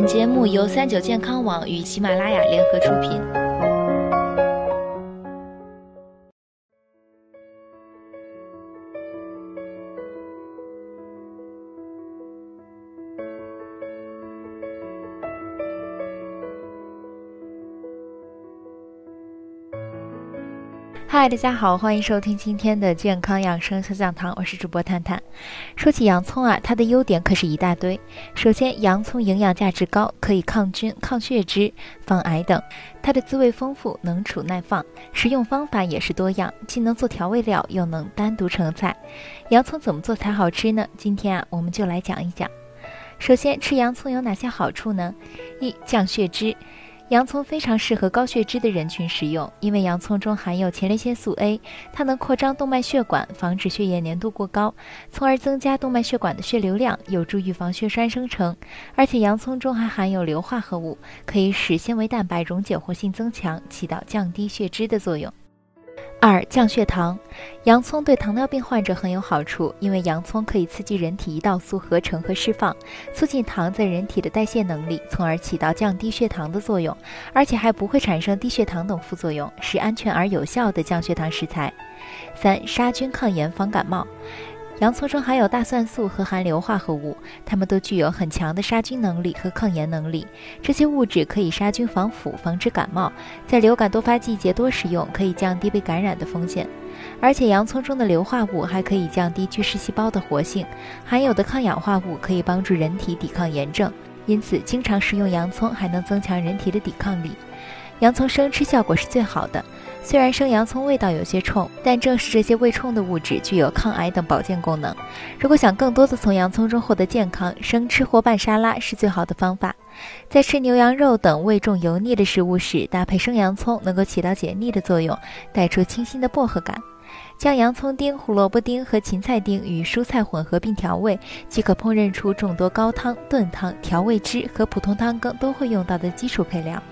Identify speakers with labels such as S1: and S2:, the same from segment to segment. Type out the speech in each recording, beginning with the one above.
S1: 本节目由三九健康网与喜马拉雅联合出品。
S2: 嗨，大家好，欢迎收听今天的健康养生小讲堂，我是主播探探。说起洋葱啊，它的优点可是一大堆。首先，洋葱营养价值高，可以抗菌、抗血脂、防癌等。它的滋味丰富，能储耐放，食用方法也是多样，既能做调味料，又能单独成菜。洋葱怎么做才好吃呢？今天啊，我们就来讲一讲。首先，吃洋葱有哪些好处呢？一、降血脂。洋葱非常适合高血脂的人群食用，因为洋葱中含有前列腺素 A，它能扩张动脉血管，防止血液粘度过高，从而增加动脉血管的血流量，有助预防血栓生成。而且洋葱中还含有硫化合物，可以使纤维蛋白溶解活性增强，起到降低血脂的作用。二降血糖，洋葱对糖尿病患者很有好处，因为洋葱可以刺激人体胰岛素合成和释放，促进糖在人体的代谢能力，从而起到降低血糖的作用，而且还不会产生低血糖等副作用，是安全而有效的降血糖食材。三杀菌抗炎防感冒。洋葱中含有大蒜素和含硫化合物，它们都具有很强的杀菌能力和抗炎能力。这些物质可以杀菌防腐，防止感冒。在流感多发季节多食用，可以降低被感染的风险。而且洋葱中的硫化物还可以降低巨噬细胞的活性，含有的抗氧化物可以帮助人体抵抗炎症。因此，经常食用洋葱还能增强人体的抵抗力。洋葱生吃效果是最好的。虽然生洋葱味道有些冲，但正是这些味冲的物质具有抗癌等保健功能。如果想更多的从洋葱中获得健康，生吃或拌沙拉是最好的方法。在吃牛羊肉等味重油腻的食物时，搭配生洋葱能够起到解腻的作用，带出清新的薄荷感。将洋葱丁、胡萝卜丁和芹菜丁与蔬菜混合并调味，即可烹饪出众多高汤、炖汤、调味汁和普通汤羹都会用到的基础配料。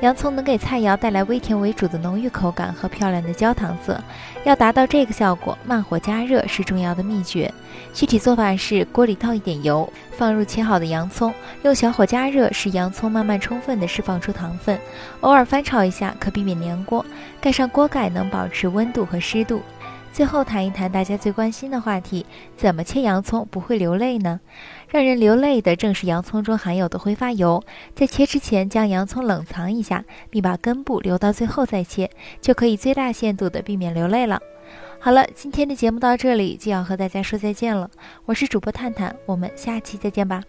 S2: 洋葱能给菜肴带来微甜为主的浓郁口感和漂亮的焦糖色，要达到这个效果，慢火加热是重要的秘诀。具体做法是：锅里倒一点油，放入切好的洋葱，用小火加热，使洋葱慢慢充分地释放出糖分，偶尔翻炒一下，可避免粘锅。盖上锅盖能保持温度和湿度。最后谈一谈大家最关心的话题：怎么切洋葱不会流泪呢？让人流泪的正是洋葱中含有的挥发油。在切之前，将洋葱冷藏一下，并把根部留到最后再切，就可以最大限度地避免流泪了。好了，今天的节目到这里就要和大家说再见了。我是主播探探，我们下期再见吧。